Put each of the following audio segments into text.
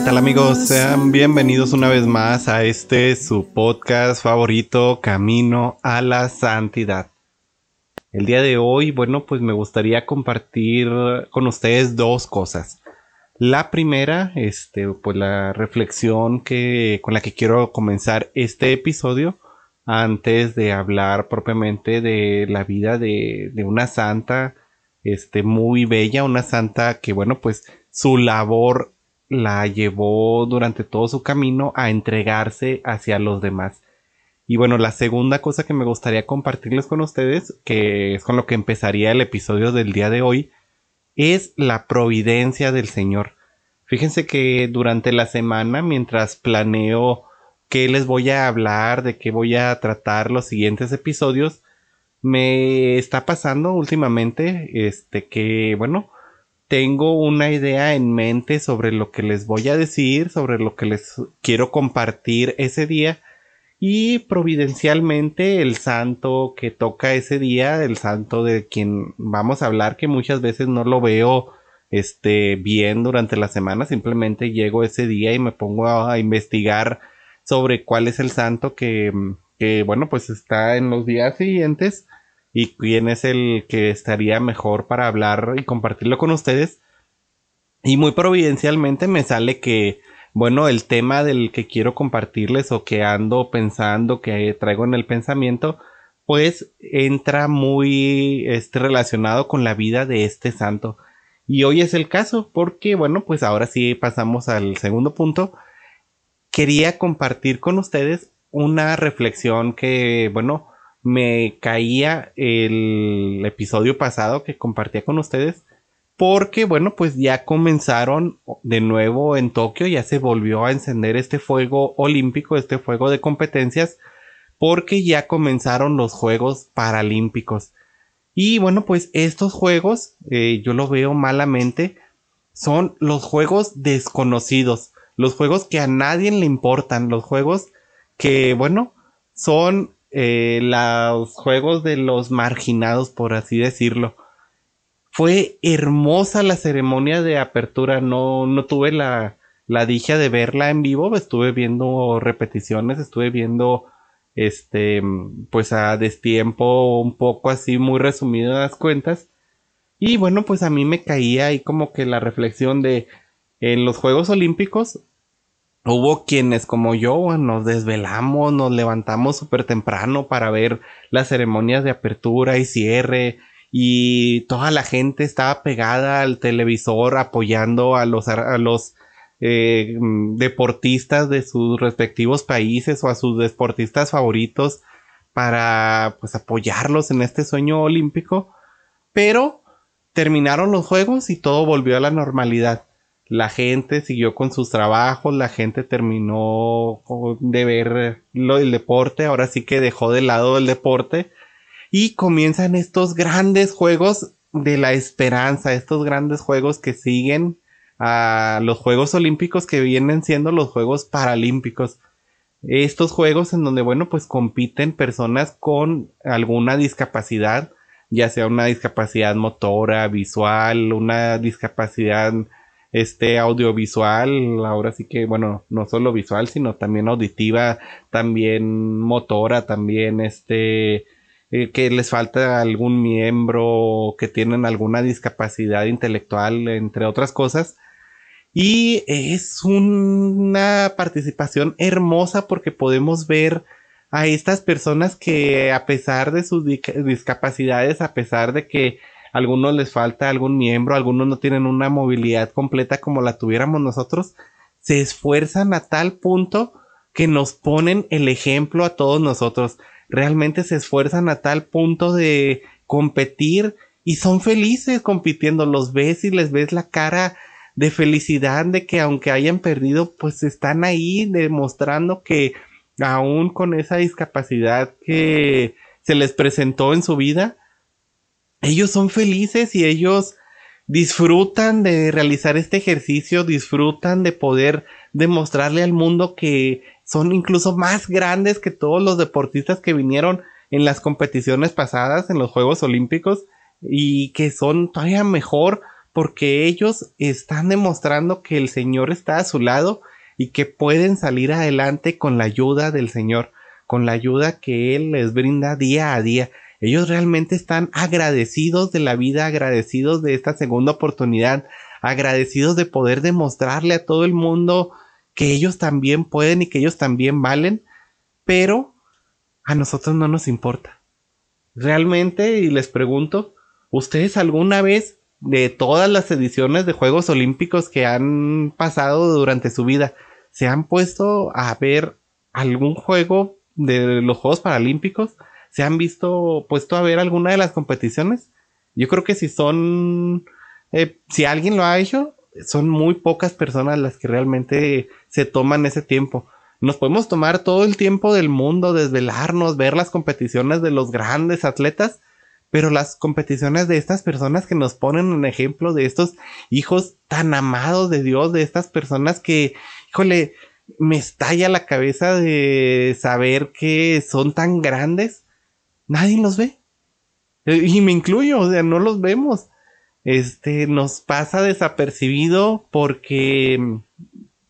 ¿Qué tal amigos? Sean bienvenidos una vez más a este su podcast favorito, Camino a la Santidad. El día de hoy, bueno, pues me gustaría compartir con ustedes dos cosas. La primera, este, pues la reflexión que, con la que quiero comenzar este episodio, antes de hablar propiamente de la vida de, de una santa, este, muy bella, una santa que, bueno, pues su labor la llevó durante todo su camino a entregarse hacia los demás. Y bueno, la segunda cosa que me gustaría compartirles con ustedes, que es con lo que empezaría el episodio del día de hoy, es la providencia del Señor. Fíjense que durante la semana, mientras planeo qué les voy a hablar, de qué voy a tratar los siguientes episodios, me está pasando últimamente, este, que, bueno, tengo una idea en mente sobre lo que les voy a decir, sobre lo que les quiero compartir ese día. Y providencialmente el santo que toca ese día, el santo de quien vamos a hablar, que muchas veces no lo veo este, bien durante la semana, simplemente llego ese día y me pongo a, a investigar sobre cuál es el santo que, que, bueno, pues está en los días siguientes y quién es el que estaría mejor para hablar y compartirlo con ustedes. Y muy providencialmente me sale que, bueno, el tema del que quiero compartirles o que ando pensando, que traigo en el pensamiento, pues entra muy este, relacionado con la vida de este santo. Y hoy es el caso, porque, bueno, pues ahora sí pasamos al segundo punto. Quería compartir con ustedes una reflexión que, bueno, me caía el episodio pasado que compartía con ustedes. Porque, bueno, pues ya comenzaron de nuevo en Tokio, ya se volvió a encender este fuego olímpico, este fuego de competencias, porque ya comenzaron los Juegos Paralímpicos. Y bueno, pues estos juegos, eh, yo lo veo malamente, son los juegos desconocidos, los juegos que a nadie le importan, los juegos que, bueno, son eh, los juegos de los marginados, por así decirlo. Fue hermosa la ceremonia de apertura, no, no tuve la, la dicha de verla en vivo, estuve viendo repeticiones, estuve viendo este, pues a destiempo, un poco así, muy resumido las cuentas. Y bueno, pues a mí me caía ahí como que la reflexión de en los Juegos Olímpicos hubo quienes como yo nos desvelamos, nos levantamos súper temprano para ver las ceremonias de apertura y cierre y toda la gente estaba pegada al televisor apoyando a los, a los eh, deportistas de sus respectivos países o a sus deportistas favoritos para pues apoyarlos en este sueño olímpico. Pero terminaron los juegos y todo volvió a la normalidad la gente siguió con sus trabajos, la gente terminó de ver lo del deporte, ahora sí que dejó de lado el deporte y comienzan estos grandes juegos de la esperanza, estos grandes juegos que siguen a los Juegos Olímpicos que vienen siendo los Juegos Paralímpicos. Estos juegos en donde, bueno, pues compiten personas con alguna discapacidad, ya sea una discapacidad motora, visual, una discapacidad este audiovisual, ahora sí que, bueno, no solo visual, sino también auditiva, también motora, también este, eh, que les falta algún miembro, que tienen alguna discapacidad intelectual, entre otras cosas. Y es una participación hermosa porque podemos ver a estas personas que a pesar de sus discapacidades, a pesar de que algunos les falta algún miembro, algunos no tienen una movilidad completa como la tuviéramos nosotros, se esfuerzan a tal punto que nos ponen el ejemplo a todos nosotros. Realmente se esfuerzan a tal punto de competir y son felices compitiendo. Los ves y les ves la cara de felicidad de que aunque hayan perdido, pues están ahí demostrando que aún con esa discapacidad que se les presentó en su vida, ellos son felices y ellos disfrutan de realizar este ejercicio, disfrutan de poder demostrarle al mundo que son incluso más grandes que todos los deportistas que vinieron en las competiciones pasadas, en los Juegos Olímpicos, y que son todavía mejor porque ellos están demostrando que el Señor está a su lado y que pueden salir adelante con la ayuda del Señor, con la ayuda que Él les brinda día a día. Ellos realmente están agradecidos de la vida, agradecidos de esta segunda oportunidad, agradecidos de poder demostrarle a todo el mundo que ellos también pueden y que ellos también valen, pero a nosotros no nos importa. Realmente, y les pregunto, ¿ustedes alguna vez de todas las ediciones de Juegos Olímpicos que han pasado durante su vida, se han puesto a ver algún juego de los Juegos Paralímpicos? ¿Se han visto puesto a ver alguna de las competiciones? Yo creo que si son, eh, si alguien lo ha hecho, son muy pocas personas las que realmente se toman ese tiempo. Nos podemos tomar todo el tiempo del mundo, desvelarnos, ver las competiciones de los grandes atletas, pero las competiciones de estas personas que nos ponen un ejemplo de estos hijos tan amados de Dios, de estas personas que, híjole, me estalla la cabeza de saber que son tan grandes, nadie los ve. Y me incluyo, o sea, no los vemos. Este nos pasa desapercibido porque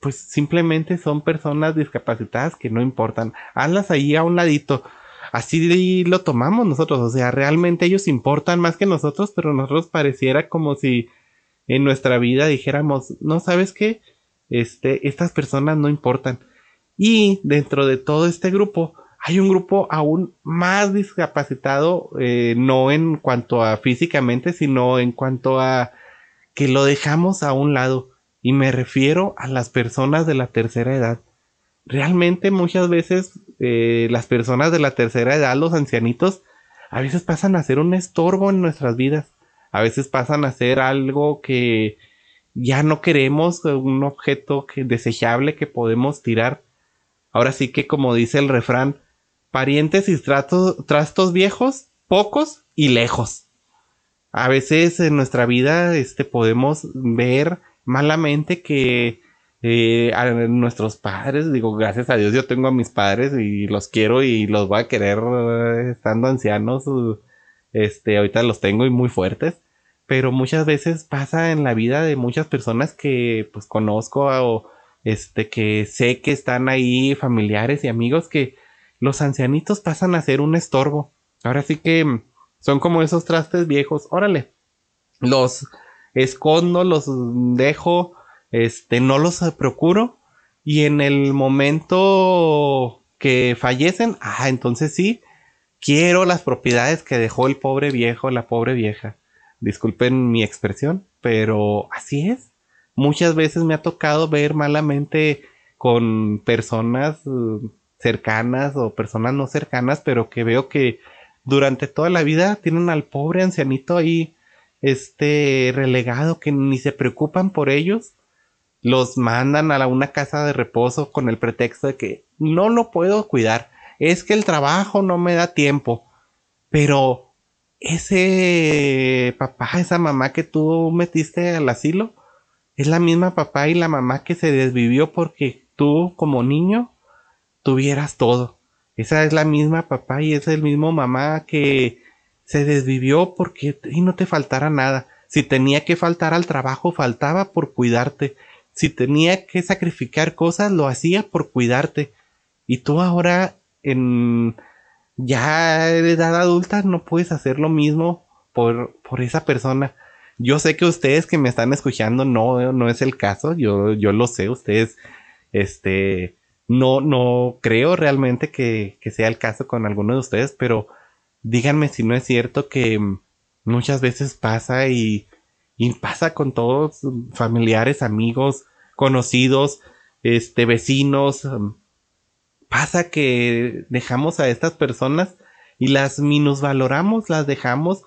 pues simplemente son personas discapacitadas que no importan. Hazlas ahí a un ladito así lo tomamos nosotros, o sea, realmente ellos importan más que nosotros, pero nosotros pareciera como si en nuestra vida dijéramos, no sabes qué, este, estas personas no importan. Y dentro de todo este grupo hay un grupo aún más discapacitado, eh, no en cuanto a físicamente, sino en cuanto a que lo dejamos a un lado. Y me refiero a las personas de la tercera edad realmente muchas veces eh, las personas de la tercera edad, los ancianitos, a veces pasan a ser un estorbo en nuestras vidas. A veces pasan a ser algo que ya no queremos, un objeto que, desechable que podemos tirar. Ahora sí que como dice el refrán, parientes y trastos viejos, pocos y lejos. A veces en nuestra vida este, podemos ver malamente que eh, a nuestros padres, digo, gracias a Dios yo tengo a mis padres y los quiero y los voy a querer eh, estando ancianos, este, ahorita los tengo y muy fuertes, pero muchas veces pasa en la vida de muchas personas que pues conozco o este, que sé que están ahí familiares y amigos que los ancianitos pasan a ser un estorbo. Ahora sí que son como esos trastes viejos, órale, los escondo, los dejo, este, no los procuro y en el momento que fallecen, ah, entonces sí, quiero las propiedades que dejó el pobre viejo, la pobre vieja. Disculpen mi expresión, pero así es. Muchas veces me ha tocado ver malamente con personas uh, cercanas o personas no cercanas, pero que veo que durante toda la vida tienen al pobre ancianito ahí, este, relegado, que ni se preocupan por ellos. Los mandan a una casa de reposo con el pretexto de que no lo puedo cuidar, es que el trabajo no me da tiempo, pero ese papá, esa mamá que tú metiste al asilo, es la misma papá y la mamá que se desvivió porque tú como niño tuvieras todo. Esa es la misma papá y es el mismo mamá que se desvivió porque y no te faltara nada. Si tenía que faltar al trabajo, faltaba por cuidarte si tenía que sacrificar cosas, lo hacía por cuidarte. Y tú ahora, en ya edad adulta, no puedes hacer lo mismo por, por esa persona. Yo sé que ustedes que me están escuchando no, no es el caso, yo, yo lo sé, ustedes, este, no, no creo realmente que, que sea el caso con alguno de ustedes, pero díganme si no es cierto que muchas veces pasa y, pasa con todos, familiares, amigos, conocidos, este, vecinos. Pasa que dejamos a estas personas y las minusvaloramos, las dejamos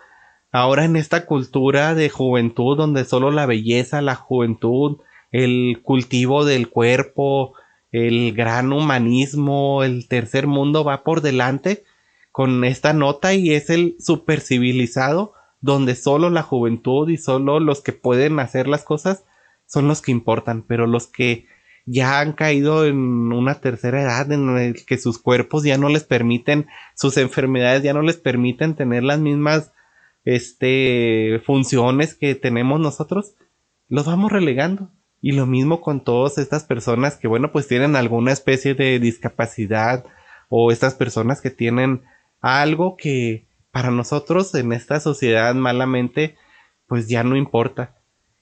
ahora en esta cultura de juventud donde solo la belleza, la juventud, el cultivo del cuerpo, el gran humanismo, el tercer mundo va por delante con esta nota y es el super civilizado donde solo la juventud y solo los que pueden hacer las cosas son los que importan, pero los que ya han caído en una tercera edad en el que sus cuerpos ya no les permiten, sus enfermedades ya no les permiten tener las mismas este, funciones que tenemos nosotros, los vamos relegando. Y lo mismo con todas estas personas que, bueno, pues tienen alguna especie de discapacidad o estas personas que tienen algo que para nosotros en esta sociedad malamente, pues ya no importa.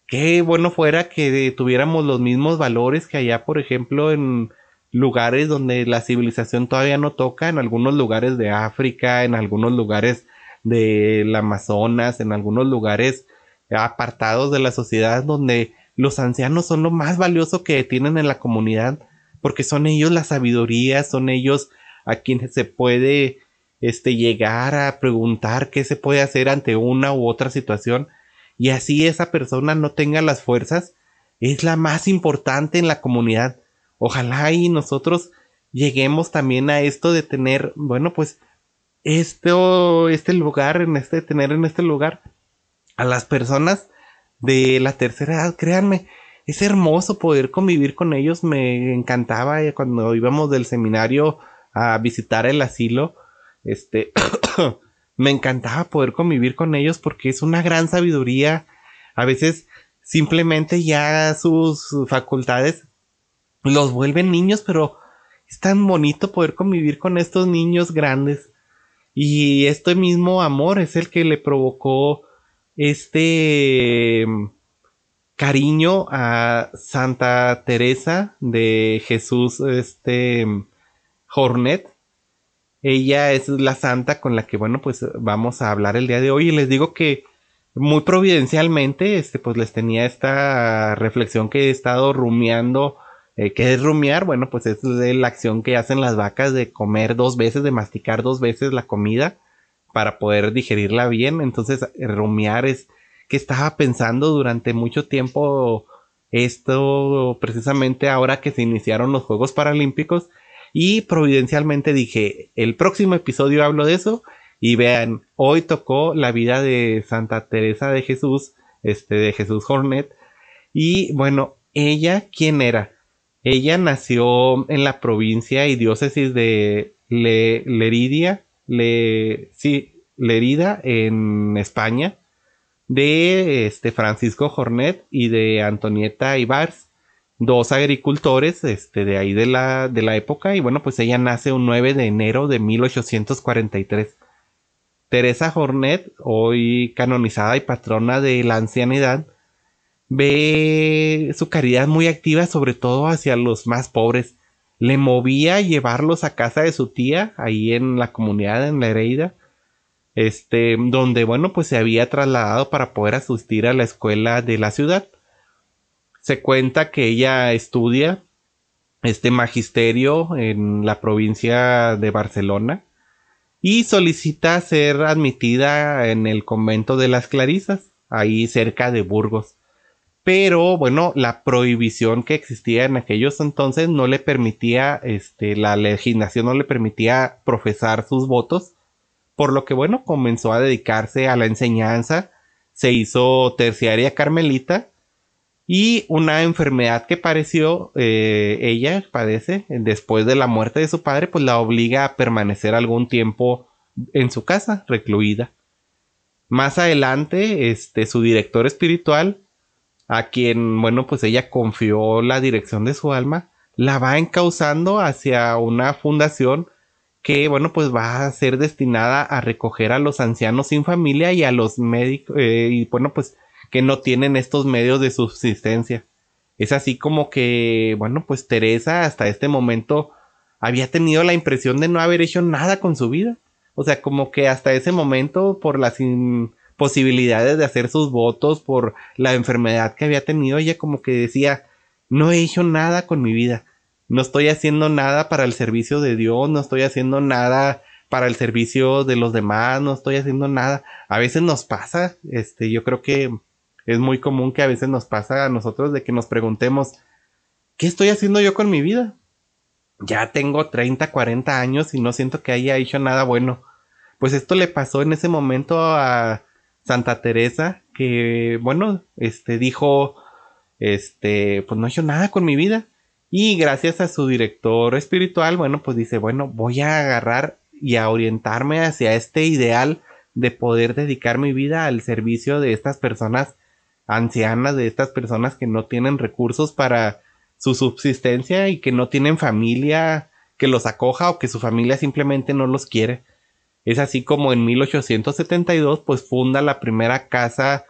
Qué bueno fuera que tuviéramos los mismos valores que allá, por ejemplo, en lugares donde la civilización todavía no toca, en algunos lugares de África, en algunos lugares del Amazonas, en algunos lugares apartados de la sociedad donde los ancianos son lo más valioso que tienen en la comunidad, porque son ellos la sabiduría, son ellos a quienes se puede este, llegar a preguntar qué se puede hacer ante una u otra situación y así esa persona no tenga las fuerzas, es la más importante en la comunidad. Ojalá y nosotros lleguemos también a esto de tener, bueno, pues esto, este lugar, en este, tener en este lugar a las personas de la tercera edad, créanme, es hermoso poder convivir con ellos. Me encantaba cuando íbamos del seminario a visitar el asilo. Este, me encantaba poder convivir con ellos porque es una gran sabiduría. A veces simplemente ya sus facultades los vuelven niños, pero es tan bonito poder convivir con estos niños grandes. Y este mismo amor es el que le provocó este mm, cariño a Santa Teresa de Jesús este Hornet. Ella es la santa con la que, bueno, pues vamos a hablar el día de hoy. Y les digo que muy providencialmente, este, pues les tenía esta reflexión que he estado rumiando. Eh, ¿Qué es rumiar? Bueno, pues es la acción que hacen las vacas de comer dos veces, de masticar dos veces la comida para poder digerirla bien. Entonces, rumiar es que estaba pensando durante mucho tiempo esto, precisamente ahora que se iniciaron los Juegos Paralímpicos. Y providencialmente dije, el próximo episodio hablo de eso. Y vean, hoy tocó la vida de Santa Teresa de Jesús, este, de Jesús Hornet. Y bueno, ella, ¿quién era? Ella nació en la provincia y diócesis de Le Leridia, le, sí, Lerida en España, de este Francisco Jornet y de Antonieta Ibars, dos agricultores este, de ahí de la, de la época, y bueno, pues ella nace un 9 de enero de 1843. Teresa Jornet, hoy canonizada y patrona de la ancianidad, ve su caridad muy activa, sobre todo hacia los más pobres, le movía a llevarlos a casa de su tía, ahí en la comunidad, en la Hereida, este, donde, bueno, pues se había trasladado para poder asistir a la escuela de la ciudad. Se cuenta que ella estudia este magisterio en la provincia de Barcelona y solicita ser admitida en el convento de las Clarisas, ahí cerca de Burgos pero bueno, la prohibición que existía en aquellos entonces no le permitía, este, la legislación no le permitía profesar sus votos, por lo que bueno, comenzó a dedicarse a la enseñanza, se hizo terciaria carmelita y una enfermedad que pareció eh, ella padece después de la muerte de su padre, pues la obliga a permanecer algún tiempo en su casa, recluida. Más adelante, este, su director espiritual a quien, bueno, pues ella confió la dirección de su alma, la va encauzando hacia una fundación que, bueno, pues va a ser destinada a recoger a los ancianos sin familia y a los médicos, eh, y bueno, pues que no tienen estos medios de subsistencia. Es así como que, bueno, pues Teresa hasta este momento había tenido la impresión de no haber hecho nada con su vida. O sea, como que hasta ese momento, por las posibilidades de hacer sus votos por la enfermedad que había tenido, ella como que decía, no he hecho nada con mi vida, no estoy haciendo nada para el servicio de Dios, no estoy haciendo nada para el servicio de los demás, no estoy haciendo nada. A veces nos pasa, este, yo creo que es muy común que a veces nos pasa a nosotros de que nos preguntemos, ¿qué estoy haciendo yo con mi vida? Ya tengo 30, 40 años y no siento que haya hecho nada bueno. Pues esto le pasó en ese momento a Santa Teresa, que, bueno, este, dijo, este, pues no he hecho nada con mi vida. Y gracias a su director espiritual, bueno, pues dice, bueno, voy a agarrar y a orientarme hacia este ideal de poder dedicar mi vida al servicio de estas personas ancianas, de estas personas que no tienen recursos para su subsistencia y que no tienen familia que los acoja o que su familia simplemente no los quiere. Es así como en 1872 pues funda la primera casa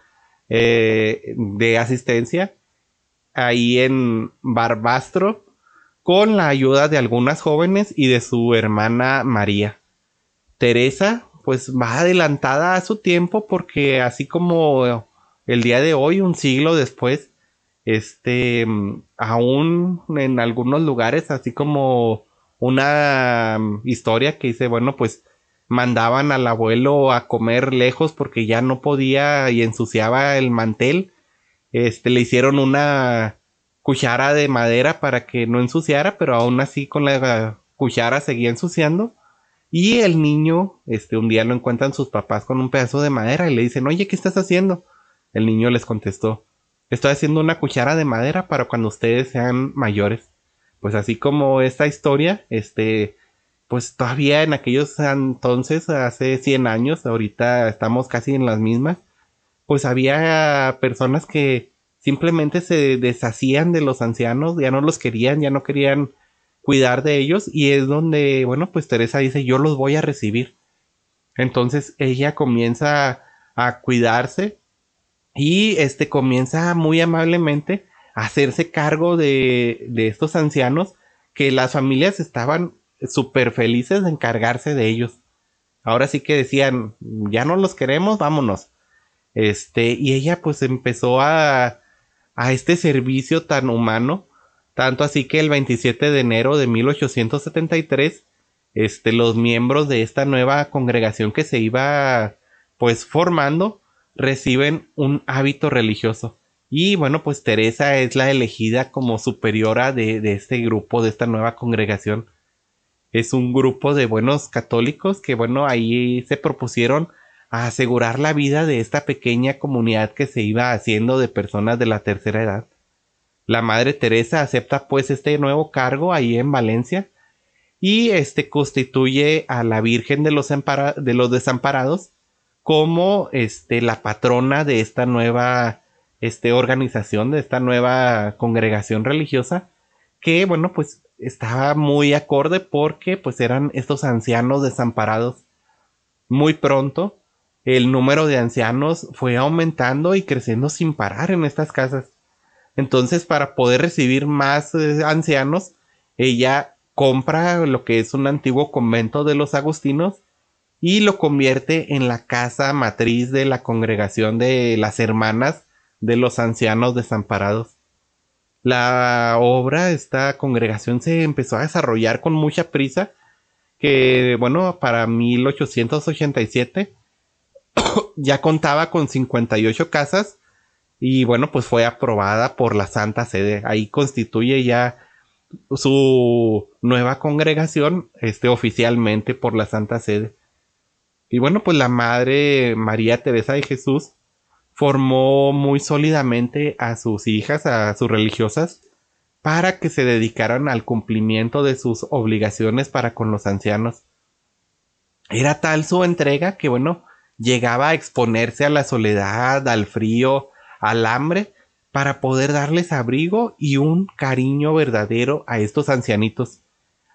eh, de asistencia ahí en Barbastro con la ayuda de algunas jóvenes y de su hermana María. Teresa pues va adelantada a su tiempo porque así como el día de hoy, un siglo después, este, aún en algunos lugares, así como una historia que dice, bueno, pues mandaban al abuelo a comer lejos porque ya no podía y ensuciaba el mantel. Este, le hicieron una cuchara de madera para que no ensuciara, pero aún así con la cuchara seguía ensuciando. Y el niño, este, un día lo encuentran sus papás con un pedazo de madera y le dicen, oye, ¿qué estás haciendo? El niño les contestó, estoy haciendo una cuchara de madera para cuando ustedes sean mayores. Pues así como esta historia, este, pues todavía en aquellos entonces, hace 100 años, ahorita estamos casi en las mismas, pues había personas que simplemente se deshacían de los ancianos, ya no los querían, ya no querían cuidar de ellos y es donde, bueno, pues Teresa dice, yo los voy a recibir. Entonces ella comienza a cuidarse y este comienza muy amablemente a hacerse cargo de, de estos ancianos que las familias estaban súper felices de encargarse de ellos. Ahora sí que decían, ya no los queremos, vámonos. Este, y ella pues empezó a, a este servicio tan humano, tanto así que el 27 de enero de 1873, este, los miembros de esta nueva congregación que se iba pues formando, reciben un hábito religioso. Y bueno, pues Teresa es la elegida como superiora de, de, este grupo, de esta nueva congregación. Es un grupo de buenos católicos que bueno, ahí se propusieron a asegurar la vida de esta pequeña comunidad que se iba haciendo de personas de la tercera edad. La Madre Teresa acepta pues este nuevo cargo ahí en Valencia y este constituye a la Virgen de los, de los desamparados como este, la patrona de esta nueva este, organización, de esta nueva congregación religiosa, que bueno, pues estaba muy acorde porque pues eran estos ancianos desamparados. Muy pronto el número de ancianos fue aumentando y creciendo sin parar en estas casas. Entonces, para poder recibir más eh, ancianos, ella compra lo que es un antiguo convento de los agustinos y lo convierte en la casa matriz de la congregación de las hermanas de los ancianos desamparados. La obra, esta congregación se empezó a desarrollar con mucha prisa, que bueno, para 1887 ya contaba con 58 casas y bueno, pues fue aprobada por la Santa Sede. Ahí constituye ya su nueva congregación, este oficialmente por la Santa Sede. Y bueno, pues la Madre María Teresa de Jesús formó muy sólidamente a sus hijas, a sus religiosas, para que se dedicaran al cumplimiento de sus obligaciones para con los ancianos. Era tal su entrega que, bueno, llegaba a exponerse a la soledad, al frío, al hambre, para poder darles abrigo y un cariño verdadero a estos ancianitos.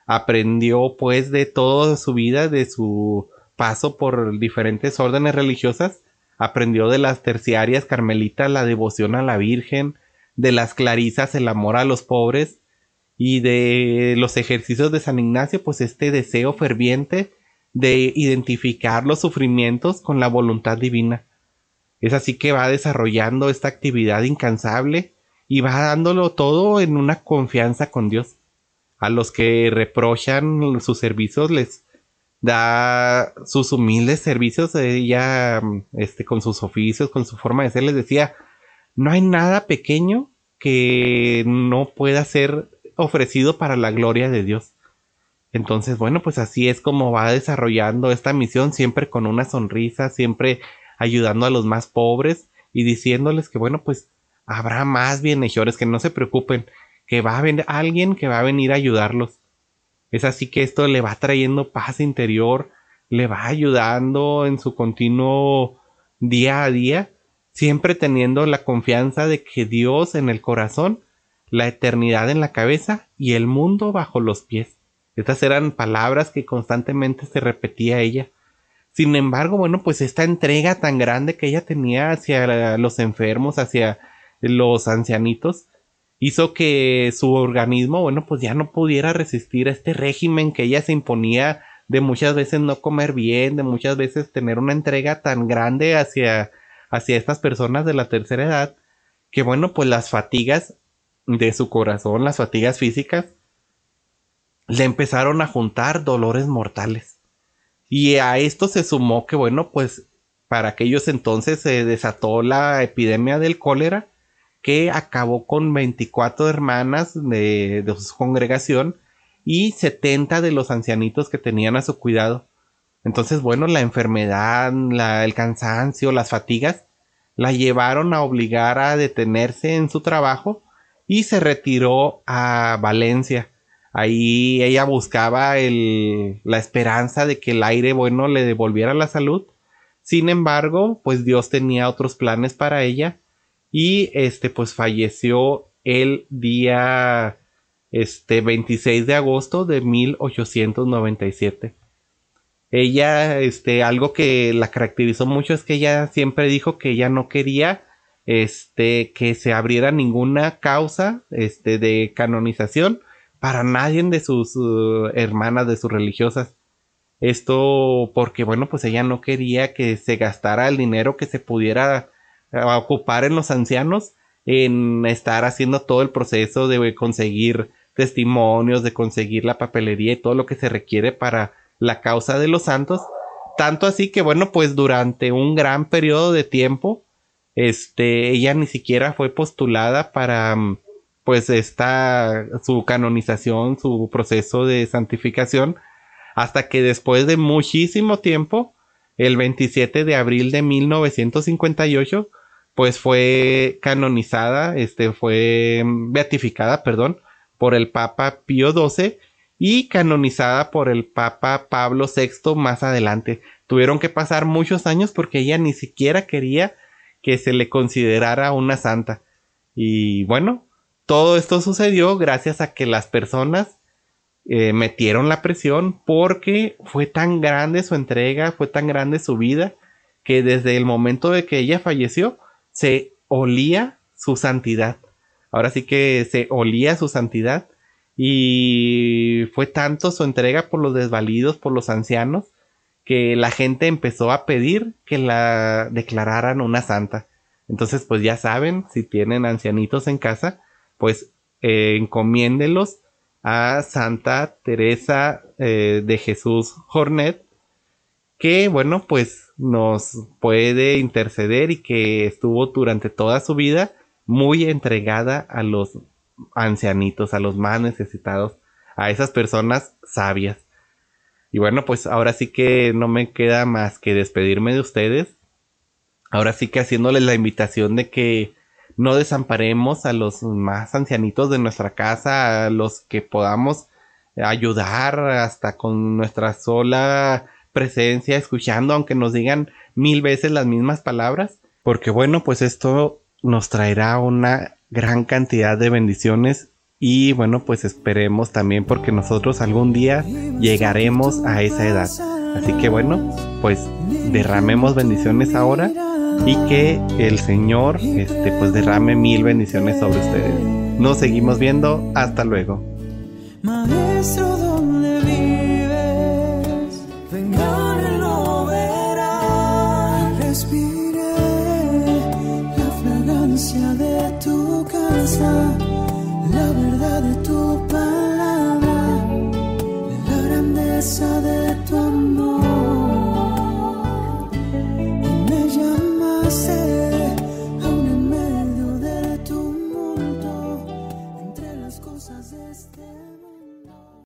Aprendió pues de toda su vida, de su paso por diferentes órdenes religiosas, aprendió de las terciarias carmelitas la devoción a la Virgen, de las clarisas el amor a los pobres, y de los ejercicios de San Ignacio, pues este deseo ferviente de identificar los sufrimientos con la voluntad divina. Es así que va desarrollando esta actividad incansable y va dándolo todo en una confianza con Dios. A los que reprochan sus servicios les da sus humildes servicios, ella, este, con sus oficios, con su forma de ser, les decía, no hay nada pequeño que no pueda ser ofrecido para la gloria de Dios. Entonces, bueno, pues así es como va desarrollando esta misión, siempre con una sonrisa, siempre ayudando a los más pobres y diciéndoles que, bueno, pues habrá más bienhechores, que no se preocupen, que va a venir alguien que va a venir a ayudarlos. Es así que esto le va trayendo paz interior, le va ayudando en su continuo día a día, siempre teniendo la confianza de que Dios en el corazón, la eternidad en la cabeza y el mundo bajo los pies. Estas eran palabras que constantemente se repetía ella. Sin embargo, bueno, pues esta entrega tan grande que ella tenía hacia los enfermos, hacia los ancianitos, hizo que su organismo, bueno, pues ya no pudiera resistir a este régimen que ella se imponía de muchas veces no comer bien, de muchas veces tener una entrega tan grande hacia, hacia estas personas de la tercera edad, que bueno, pues las fatigas de su corazón, las fatigas físicas, le empezaron a juntar dolores mortales. Y a esto se sumó que bueno, pues para aquellos entonces se desató la epidemia del cólera, que acabó con 24 hermanas de, su congregación y 70 de los ancianitos que tenían a su cuidado. Entonces, bueno, la enfermedad, el cansancio, las fatigas, la llevaron a obligar a detenerse en su trabajo y se retiró a Valencia. Ahí ella buscaba la esperanza de que el aire bueno le devolviera la salud. Sin embargo, pues Dios tenía otros planes para ella y este pues falleció el día este 26 de agosto de 1897. Ella este algo que la caracterizó mucho es que ella siempre dijo que ella no quería este que se abriera ninguna causa este de canonización para nadie de sus uh, hermanas de sus religiosas. Esto porque bueno, pues ella no quería que se gastara el dinero que se pudiera a ocupar en los ancianos en estar haciendo todo el proceso de conseguir testimonios, de conseguir la papelería y todo lo que se requiere para la causa de los santos. Tanto así que, bueno, pues durante un gran periodo de tiempo, este, ella ni siquiera fue postulada para, pues, esta, su canonización, su proceso de santificación, hasta que después de muchísimo tiempo, el 27 de abril de 1958, pues fue canonizada, este fue beatificada, perdón, por el Papa Pío XII y canonizada por el Papa Pablo VI más adelante. Tuvieron que pasar muchos años porque ella ni siquiera quería que se le considerara una santa. Y bueno, todo esto sucedió gracias a que las personas eh, metieron la presión porque fue tan grande su entrega, fue tan grande su vida, que desde el momento de que ella falleció, se olía su santidad. Ahora sí que se olía su santidad y fue tanto su entrega por los desvalidos, por los ancianos, que la gente empezó a pedir que la declararan una santa. Entonces, pues ya saben, si tienen ancianitos en casa, pues eh, encomiéndelos a Santa Teresa eh, de Jesús Jornet, que bueno, pues nos puede interceder y que estuvo durante toda su vida muy entregada a los ancianitos, a los más necesitados, a esas personas sabias. Y bueno, pues ahora sí que no me queda más que despedirme de ustedes. Ahora sí que haciéndoles la invitación de que no desamparemos a los más ancianitos de nuestra casa, a los que podamos ayudar hasta con nuestra sola presencia, escuchando, aunque nos digan mil veces las mismas palabras, porque bueno, pues esto nos traerá una gran cantidad de bendiciones y bueno, pues esperemos también porque nosotros algún día llegaremos a esa edad. Así que bueno, pues derramemos bendiciones ahora y que el Señor este pues derrame mil bendiciones sobre ustedes. Nos seguimos viendo, hasta luego. La verdad de tu palabra, la grandeza. de tu amor